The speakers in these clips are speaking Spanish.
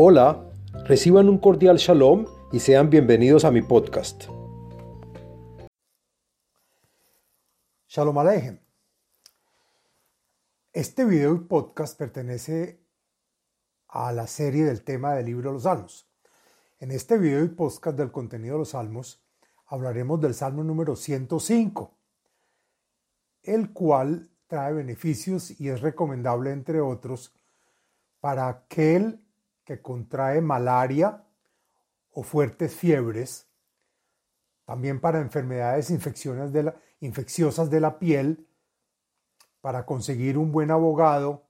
Hola, reciban un cordial shalom y sean bienvenidos a mi podcast. Shalom Aleichem. Este video y podcast pertenece a la serie del tema del libro de los Salmos. En este video y podcast del contenido de los Salmos hablaremos del Salmo número 105, el cual trae beneficios y es recomendable, entre otros, para aquel que contrae malaria o fuertes fiebres, también para enfermedades infecciones infecciosas de la piel, para conseguir un buen abogado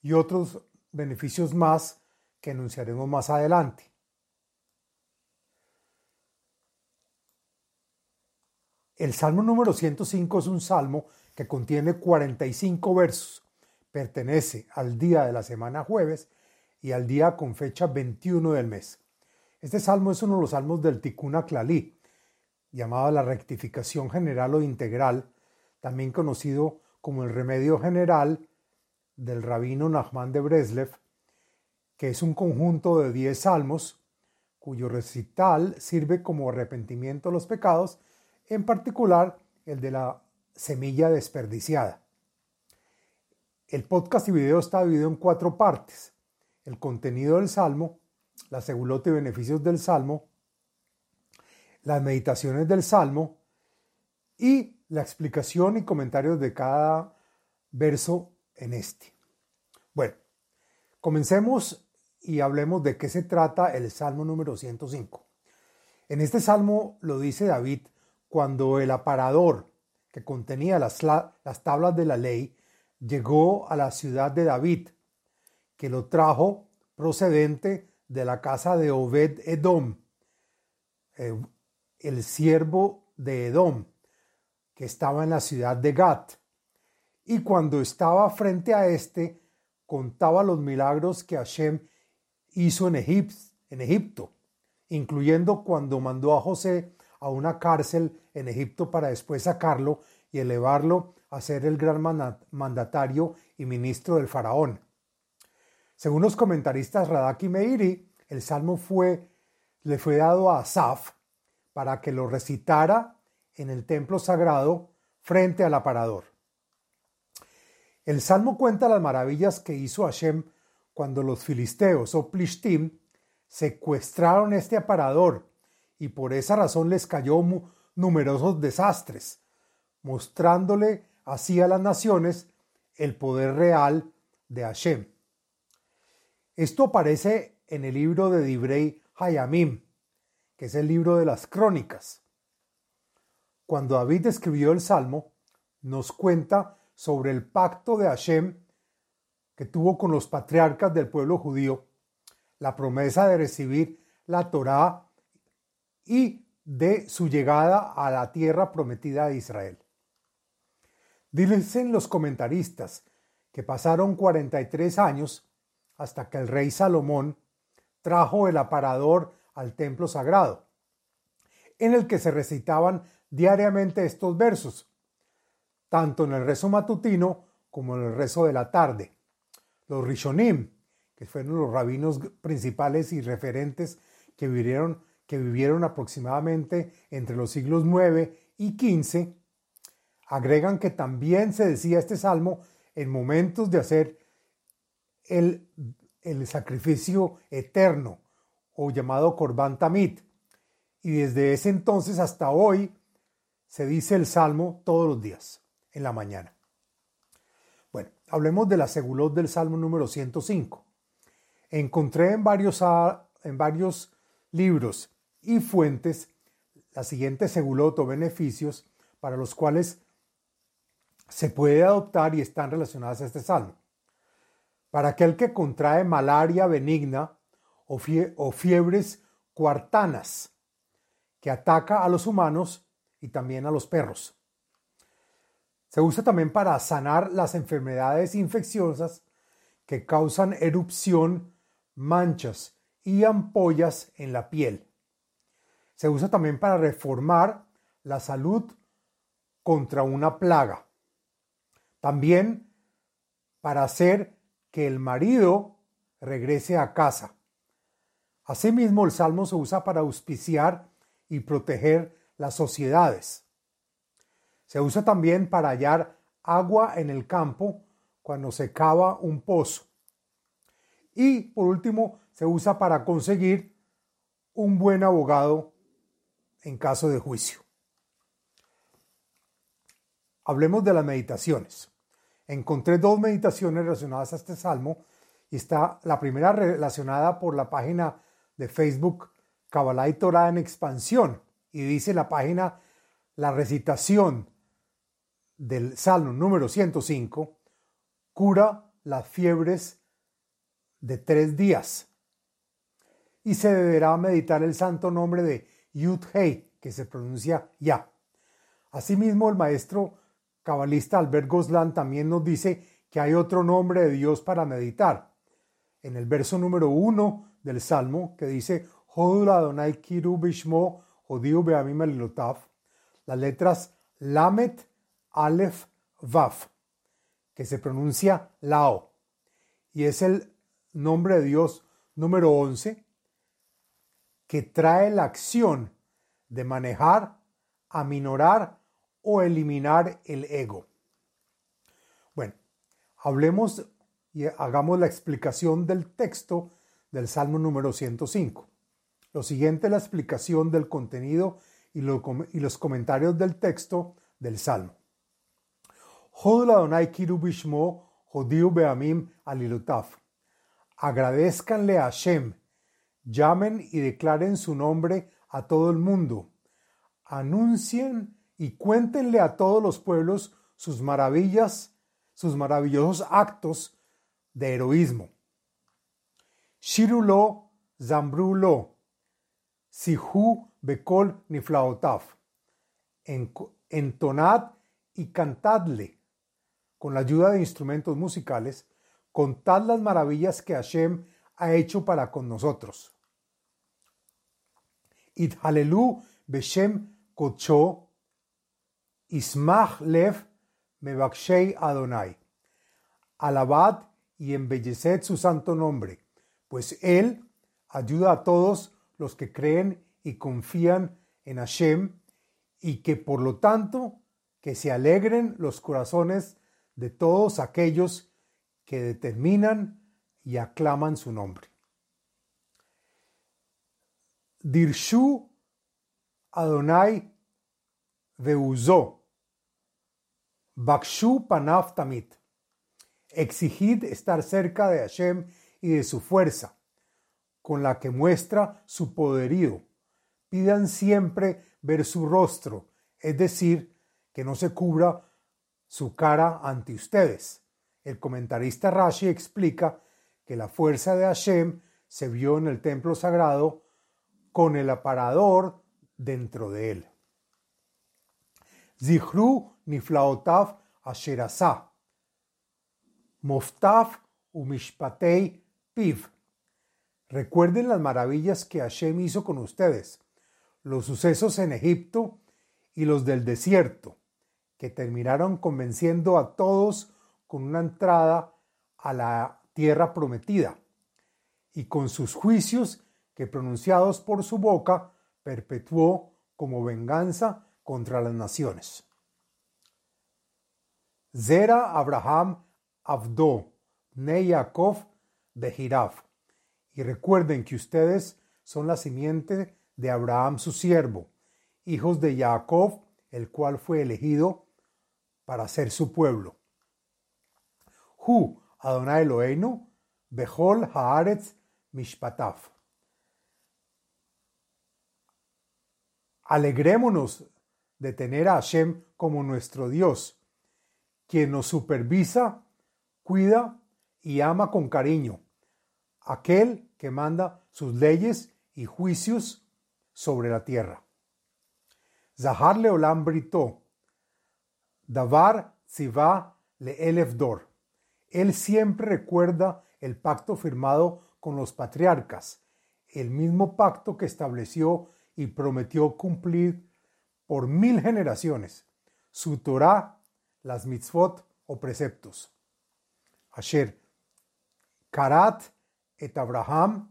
y otros beneficios más que enunciaremos más adelante. El Salmo número 105 es un salmo que contiene 45 versos. Pertenece al día de la semana jueves y al día con fecha 21 del mes. Este salmo es uno de los salmos del Tikkun Klali, llamado la rectificación general o integral, también conocido como el remedio general del rabino Nachman de Breslev, que es un conjunto de 10 salmos cuyo recital sirve como arrepentimiento de los pecados, en particular el de la semilla desperdiciada. El podcast y video está dividido en cuatro partes el contenido del Salmo, la segulota y beneficios del Salmo, las meditaciones del Salmo y la explicación y comentarios de cada verso en este. Bueno, comencemos y hablemos de qué se trata el Salmo número 105. En este Salmo lo dice David cuando el aparador que contenía las, las tablas de la ley llegó a la ciudad de David que lo trajo procedente de la casa de Obed Edom, eh, el siervo de Edom, que estaba en la ciudad de Gat. Y cuando estaba frente a éste, contaba los milagros que Hashem hizo en, en Egipto, incluyendo cuando mandó a José a una cárcel en Egipto para después sacarlo y elevarlo a ser el gran mandatario y ministro del faraón. Según los comentaristas Radak y Meiri, el salmo fue, le fue dado a Asaf para que lo recitara en el templo sagrado frente al aparador. El salmo cuenta las maravillas que hizo Hashem cuando los filisteos o plishtim secuestraron este aparador y por esa razón les cayó numerosos desastres, mostrándole así a las naciones el poder real de Hashem. Esto aparece en el libro de Dibrei Hayamim, que es el libro de las crónicas. Cuando David escribió el Salmo, nos cuenta sobre el pacto de Hashem que tuvo con los patriarcas del pueblo judío, la promesa de recibir la Torá y de su llegada a la tierra prometida de Israel. Dicen los comentaristas que pasaron 43 años hasta que el rey Salomón trajo el aparador al templo sagrado, en el que se recitaban diariamente estos versos, tanto en el rezo matutino como en el rezo de la tarde. Los Rishonim, que fueron los rabinos principales y referentes que vivieron, que vivieron aproximadamente entre los siglos 9 y 15, agregan que también se decía este salmo en momentos de hacer el, sacrificio eterno o llamado Korban Tamid. Y desde ese entonces hasta hoy se dice el Salmo todos los días, en la mañana. Bueno, hablemos de la segulot del Salmo número 105. Encontré en varios, en varios libros y fuentes la siguiente segulot o beneficios para los cuales se puede adoptar y están relacionadas a este salmo para aquel que contrae malaria benigna o, fiebres cuartanas, que ataca a los humanos y también a los perros. Se usa también para sanar las enfermedades infecciosas que causan erupción, manchas y ampollas en la piel. Se usa también para reformar la salud contra una plaga. También para hacer que el marido regrese a casa, Asimismo, el salmo se usa para auspiciar y proteger las sociedades. Se usa también para hallar agua en el campo cuando se cava un pozo. Y por último, se usa para conseguir un buen abogado en caso de juicio. Hablemos de las meditaciones. Encontré dos meditaciones relacionadas a este salmo y está la primera relacionada por la página de Facebook Kabbalah y Torah en expansión y dice la página la recitación del salmo número 105 cura las fiebres de tres días y se deberá meditar el santo nombre de Yud Hei, que se pronuncia Ya. Asimismo, el maestro cabalista Albert Goslan también nos dice que hay otro nombre de Dios para meditar. En el verso número uno del Salmo, que dice, Adonai Kiru Bishmo las letras Lamet, Aleph, Vaf, que se pronuncia Lao, y es el nombre de Dios número 11 que trae la acción de manejar, aminorar o eliminar el ego. Bueno, hablemos y hagamos la explicación del texto del Salmo número 105. Lo siguiente es la explicación del contenido y, los comentarios del texto del Salmo. Agradezcanle a Hashem llamen y declaren su nombre a todo el mundo, anuncien y cuéntenle a todos los pueblos sus maravillas, sus maravillosos actos de heroísmo. Shirulo, Zambrulo, Sihu, Bekol, Niflaotaf. Entonad y cantadle con la ayuda de instrumentos musicales, contad las maravillas que Hashem ha hecho para con nosotros. Halelu beshem kocho ismach lev mebakshei Adonai. Alabad y embelleced su santo nombre, pues Él ayuda a todos los que creen y confían en Hashem y que por lo tanto que se alegren los corazones de todos aquellos que determinan y aclaman su nombre. Dirshu Adonai veuzó. Bakshu Panaf Tamit. Exigid estar cerca de Hashem y de su fuerza, con la que muestra su poderío. Pidan siempre ver su rostro, es decir, que no se cubra su cara ante ustedes. El comentarista Rashi explica que la fuerza de Hashem se vio en el templo sagrado con el aparador dentro de él. Zichru niflaotav asherasa. Moftaf umishpatei piv. Recuerden las maravillas que Hashem hizo con ustedes, los sucesos en Egipto y los del desierto, que terminaron convenciendo a todos con una entrada a la tierra prometida, y con sus juicios que pronunciados por su boca perpetuó como venganza contra las naciones. Zera Abraham Abdo, Ne Yaakov Behirav. Y recuerden que ustedes son la simiente de Abraham su siervo, hijos de Jacob, el cual fue elegido para ser su pueblo. Hu Adonai Eloheinu, Behol Haaretz Mishpataf. Alegrémonos de tener a Hashem como nuestro Dios, quien nos supervisa, cuida y ama con cariño, aquel que manda sus leyes y juicios sobre la tierra. Zahar Leolam Brito, Davar Siva Le Elefdor. Él siempre recuerda el pacto firmado con los patriarcas, el mismo pacto que estableció y prometió cumplir por mil generaciones, su Torah, las mitzvot o preceptos. Asher, Karat et Abraham,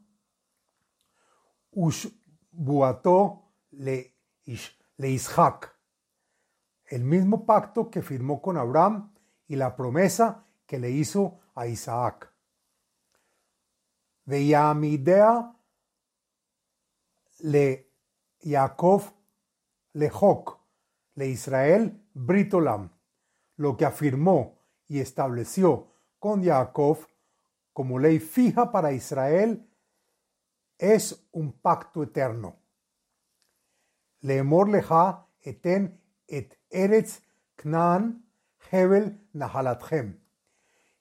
Ushbuato le, le Ishak, el mismo pacto que firmó con Abraham y la promesa que le hizo a Isaac. Veyamidea le Yaakov le Joc, le Israel Britolam, lo que afirmó y estableció con Jacob como ley fija para Israel es un pacto eterno. Leemor leja eten et eretz knan hebel nahalatchem.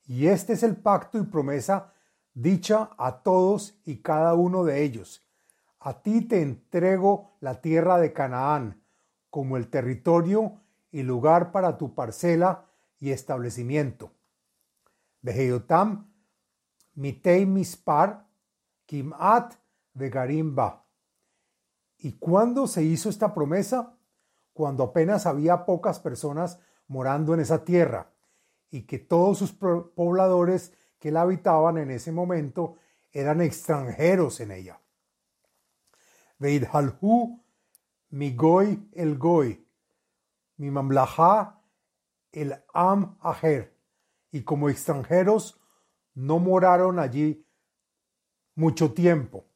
Y este es el pacto y promesa dicha a todos y cada uno de ellos. A ti te entrego la tierra de Canaán como el territorio y lugar para tu parcela y establecimiento. Veheyotam mitei mispar kimat vegarimba. ¿Y cuándo se hizo esta promesa? Cuando apenas había pocas personas morando en esa tierra y que todos sus pobladores que la habitaban en ese momento eran extranjeros en ella. Veidhalhu mi goy el goy, mi mamlaha el am aher, y como extranjeros no moraron allí mucho tiempo,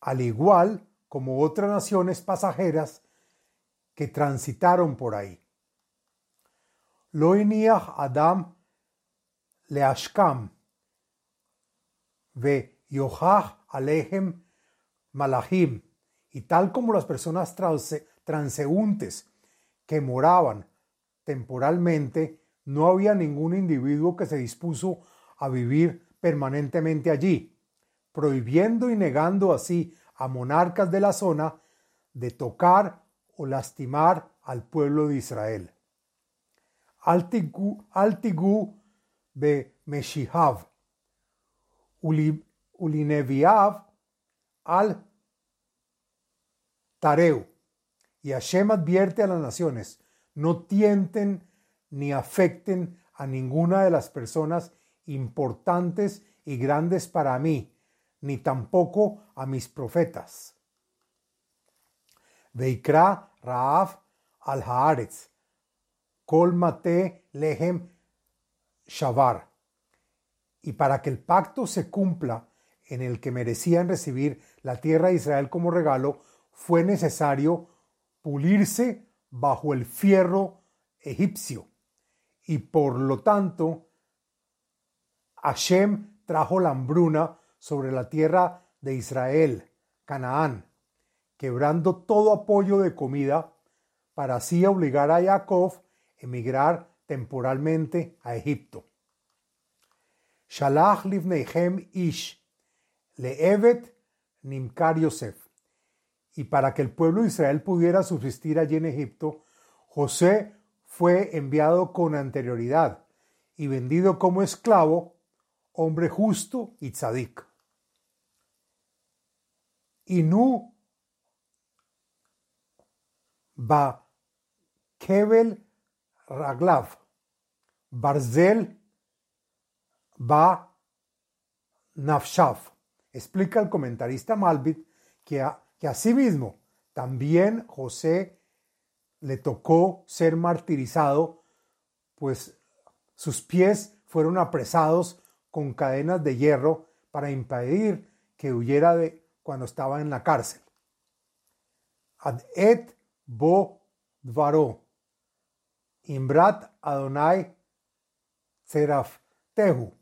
al igual como otras naciones pasajeras que transitaron por ahí. Loiniach Adam leashkam ve yohach alehem malachim, y tal como las personas transeúntes que moraban temporalmente, no había ningún individuo que se dispuso a vivir permanentemente allí, prohibiendo y negando así a monarcas de la zona de tocar o lastimar al pueblo de Israel. Altigu, be Meshihav, Ulineviav al Tareu. Y Hashem advierte a las naciones, no tienten ni afecten a ninguna de las personas importantes y grandes para mí, ni tampoco a mis profetas. Veikra Raaf al Haaretz, Lehem Shavar. Y para que el pacto se cumpla en el que merecían recibir la tierra de Israel como regalo, fue necesario pulirse bajo el fierro egipcio. Y por lo tanto, Hashem trajo la hambruna sobre la tierra de Israel, Canaán, quebrando todo apoyo de comida para así obligar a Jacob a emigrar temporalmente a Egipto. Shalach livneihem ish, le'evet nimkar Yosef y para que el pueblo de Israel pudiera subsistir allí en Egipto, José fue enviado con anterioridad y vendido como esclavo, hombre justo y tzadik. Inu ba Kevel Raglav, Barzel ba Nafshav. Explica el comentarista Malbit que a que asimismo también José le tocó ser martirizado, pues sus pies fueron apresados con cadenas de hierro para impedir que huyera de cuando estaba en la cárcel. Ad et bo dvaro, imbrat Adonai seraf tehu,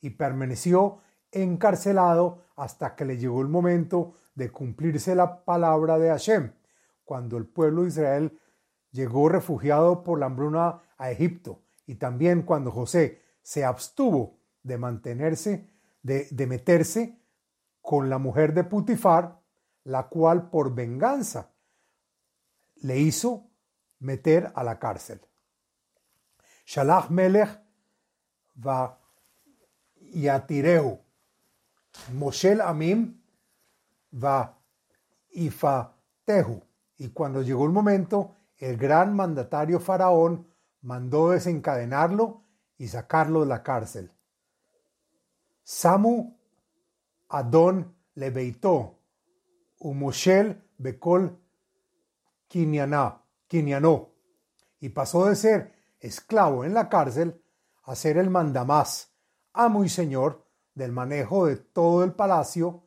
y permaneció encarcelado hasta que le llegó el momento de cumplirse la palabra de Hashem, cuando el pueblo de Israel llegó refugiado por la hambruna a Egipto y también cuando José se abstuvo de mantenerse, de, de meterse con la mujer de Putifar, la cual por venganza le hizo meter a la cárcel. Shalach Melech va Yatireu, Moshel Amim va Tehu. Y cuando llegó el momento, el gran mandatario faraón mandó desencadenarlo y sacarlo de la cárcel. Samu Adon Lebeitó, Umoshel Bekol y pasó de ser esclavo en la cárcel a ser el mandamás, amo y señor del manejo de todo el palacio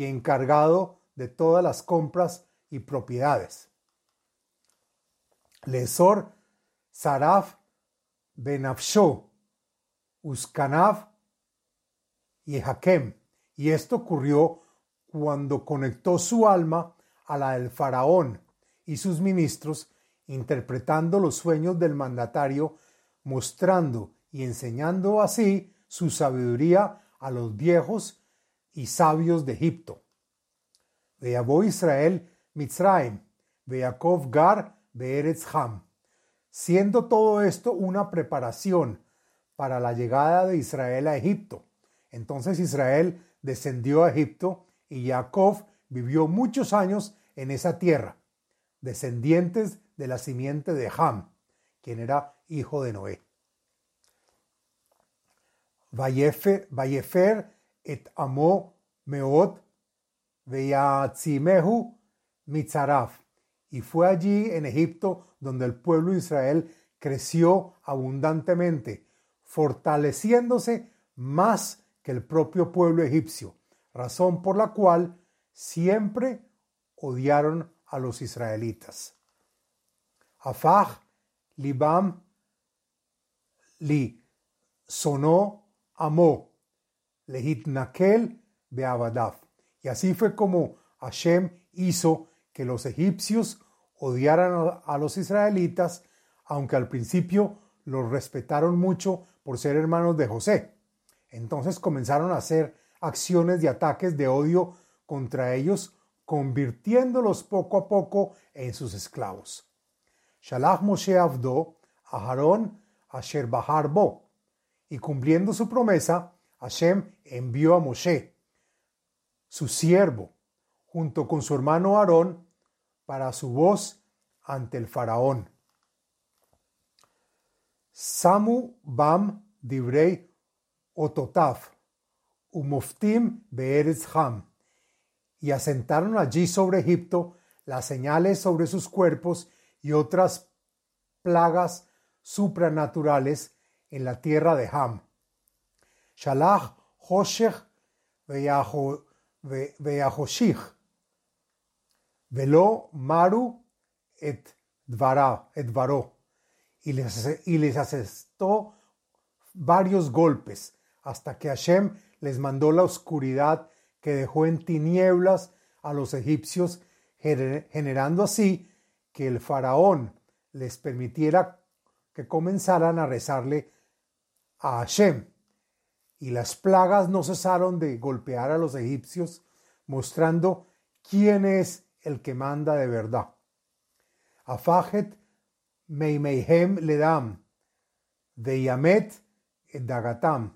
y encargado de todas las compras y propiedades. Lesor Saraf Benafsho, Uskanav y Hakem. Y esto ocurrió cuando conectó su alma a la del faraón y sus ministros, interpretando los sueños del mandatario, mostrando y enseñando así su sabiduría a los viejos y sabios de Egipto. Veabó Israel Mitzraim, Beakov Gar, Beeretz Ham. Siendo todo esto una preparación para la llegada de Israel a Egipto. Entonces Israel descendió a Egipto y Jacob vivió muchos años en esa tierra, descendientes de la simiente de Ham, quien era hijo de Noé. Vayefer et amo meot mitzaraf. Y fue allí en Egipto donde el pueblo de Israel creció abundantemente, fortaleciéndose más que el propio pueblo egipcio, razón por la cual siempre odiaron a los israelitas. Afaj, Libam, Li, sonó, amó, Y así fue como Hashem hizo que los egipcios odiaran a los israelitas, aunque al principio los respetaron mucho por ser hermanos de José. Entonces comenzaron a hacer acciones de ataques de odio contra ellos, convirtiéndolos poco a poco en sus esclavos. Shalach Moshe Avdo, Aharón, Asher Bahar Bo. Y cumpliendo su promesa, Hashem envió a Moshe, su siervo, junto con su hermano Aarón, para su voz ante el faraón. Samu Bam Divrei Ototaf, Umoftim Beeretz Ham, y asentaron allí sobre Egipto las señales sobre sus cuerpos y otras plagas supranaturales en la tierra de Ham. Shalach Hoshech Veyahoshich, Velo Maru et Dvara, et Dvaro, y les, y les asestó varios golpes hasta que Hashem les mandó la oscuridad que dejó en tinieblas a los egipcios, generando así que el faraón les permitiera que comenzaran a rezarle a Hashem. Y las plagas no cesaron de golpear a los egipcios, mostrando quién es el que manda de verdad. Afajet Meimeihem Ledam, de Yamet Dagatam,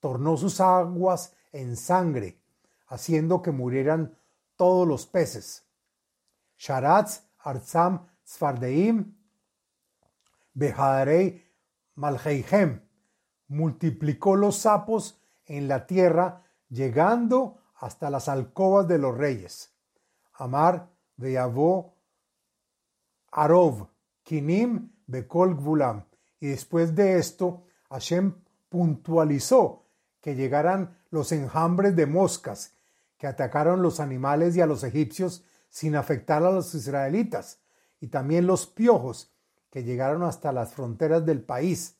tornó sus aguas en sangre, haciendo que murieran todos los peces. Sharatz Arzam Sfardeim Behadarei Malheihem multiplicó los sapos en la tierra, llegando hasta las alcobas de los reyes. Amar Beavó Arov Kinim Bekol Gvulam. Y después de esto, Hashem puntualizó que llegaran los enjambres de moscas que atacaron los animales y a los egipcios sin afectar a los israelitas, y también los piojos que llegaron hasta las fronteras del país.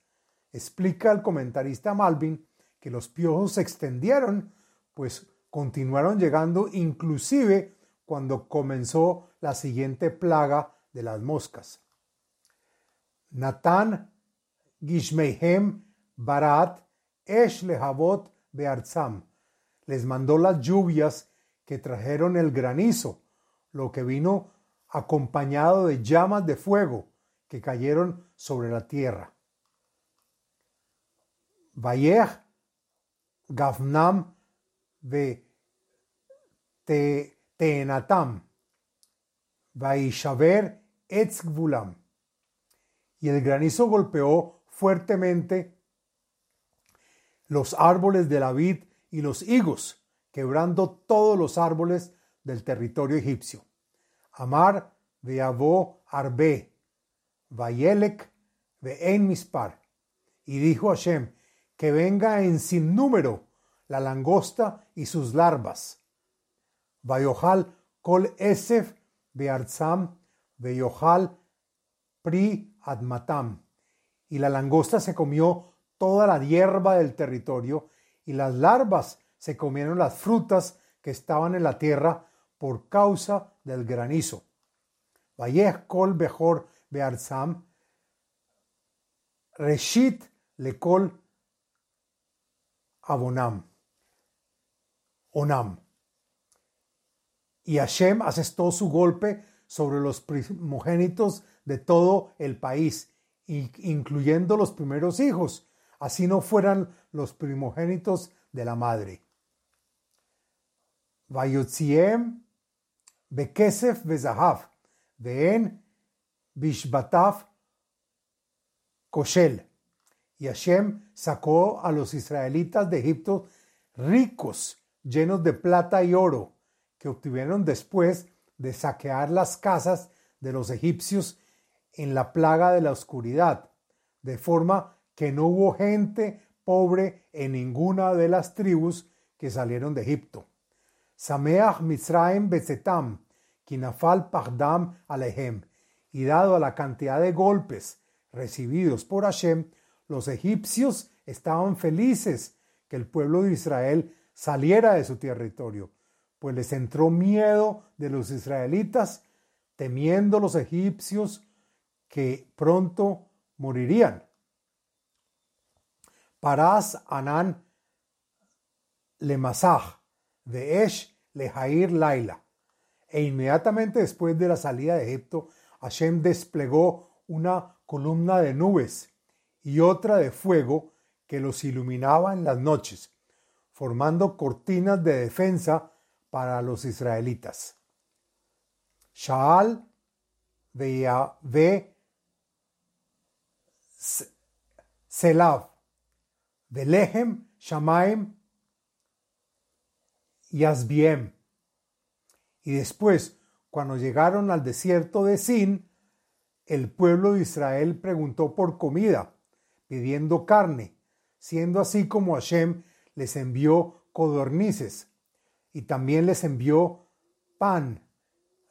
Explica el comentarista Malvin que los piojos se extendieron, pues continuaron llegando inclusive cuando comenzó la siguiente plaga de las moscas. Natán Gishmeihem Barat Esh Lehavot Bearzam. Les mandó las lluvias que trajeron el granizo, lo que vino acompañado de llamas de fuego que cayeron sobre la tierra. Vayech Gavnam ve Teenatam Vaishaver Etzgvulam. Y el granizo golpeó fuertemente los árboles de la vid y los higos, quebrando todos los árboles del territorio egipcio. Amar veavó arbe, vayelek ve'en mispar. Y dijo Hashem, que venga en sin número la langosta y sus larvas. Vayojal kol esef bearzam veyohal pri admatam. Y la langosta se comió toda la hierba del territorio y las larvas se comieron las frutas que estaban en la tierra por causa del granizo. Vayech kol bejor bearzam, reshit lekol abonam, onam. Y Hashem asestó su golpe sobre los primogénitos de todo el país, incluyendo los primeros hijos, así no fueran los primogénitos de la madre. Vayotziem bekesef bezahav, ve'en bishbatav koshel. Y Hashem sacó a los israelitas de Egipto ricos, llenos de plata y oro, que obtuvieron después de saquear las casas de los egipcios en la plaga de la oscuridad, de forma que no hubo gente pobre en ninguna de las tribus que salieron de Egipto. Sameach Mitzraim Bezetam, Kinafal Pagdam Alehem, y dado a la cantidad de golpes recibidos por Hashem, los egipcios estaban felices que el pueblo de Israel saliera de su territorio, pues les entró miedo de los israelitas, temiendo los egipcios que pronto morirían. Parás Anán Lemasaj, de Esh Lejair Laila. E inmediatamente después de la salida de Egipto, Hashem desplegó una columna de nubes y otra de fuego que los iluminaba en las noches, formando cortinas de defensa para los israelitas. Shaal ve Selav, Belehem, Shamaim y Asbiem. Y después, cuando llegaron al desierto de Sin, el pueblo de Israel preguntó por comida, pidiendo carne, siendo así como Hashem les envió codornices y también les envió pan,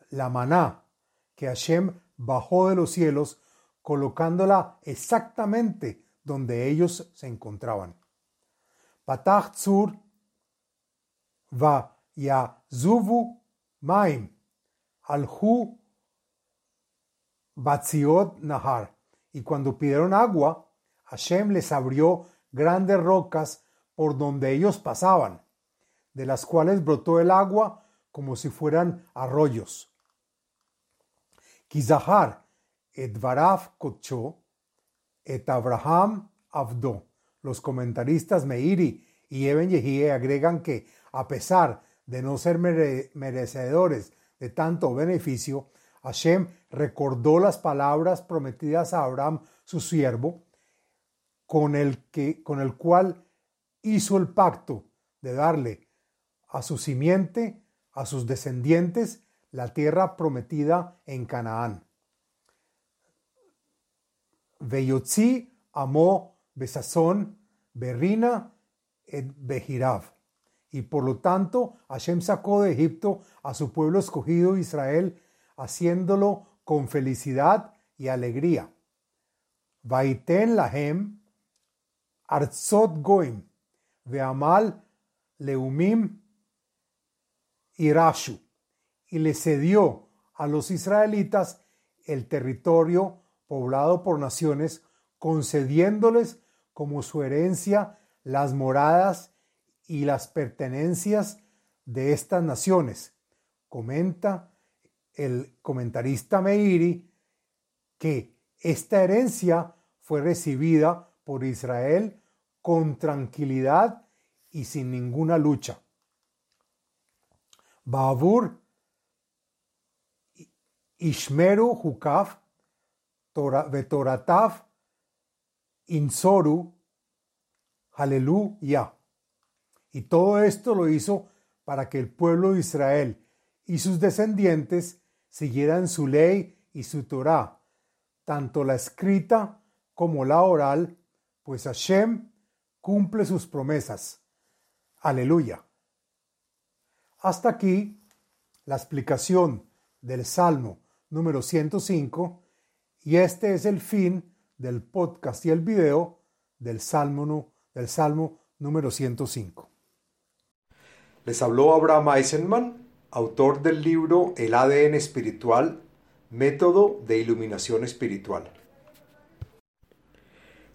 la maná, que Hashem bajó de los cielos colocándola exactamente donde ellos se encontraban. Patach Tzur va Zuvu Maim Alhu Batziot Nahar. Y cuando pidieron agua, Hashem les abrió grandes rocas por donde ellos pasaban, de las cuales brotó el agua como si fueran arroyos. Kizahar et Kocho, et Abraham Avdo. Los comentaristas Meiri y Eben Yehie agregan que, a pesar de no ser merecedores de tanto beneficio, Hashem recordó las palabras prometidas a Abraham, su siervo, con el, que, con el cual hizo el pacto de darle a su simiente, a sus descendientes, la tierra prometida en Canaán. Veyotzi amó Besazón, Berrina Behirav. Y por lo tanto, Hashem sacó de Egipto a su pueblo escogido Israel, haciéndolo con felicidad y alegría. Vaiten lahem arzot goim, veamal leumim irashu. Y le cedió a los israelitas el territorio poblado por naciones, concediéndoles como su herencia las moradas y las pertenencias de estas naciones. Comenta el comentarista Meiri que esta herencia fue recibida por Israel con tranquilidad y sin ninguna lucha. Babur Ishmeru Hukaf Vetoratav Insoru Aleluya. Y todo esto lo hizo para que el pueblo de Israel y sus descendientes siguieran su ley y su Torah, tanto la escrita como la oral, pues Hashem cumple sus promesas. Aleluya. Hasta aquí la explicación del Salmo número 105 y este es el fin del podcast y el video del Salmo, del Salmo número 105. Les habló Abraham Eisenman, autor del libro El ADN espiritual, método de iluminación espiritual.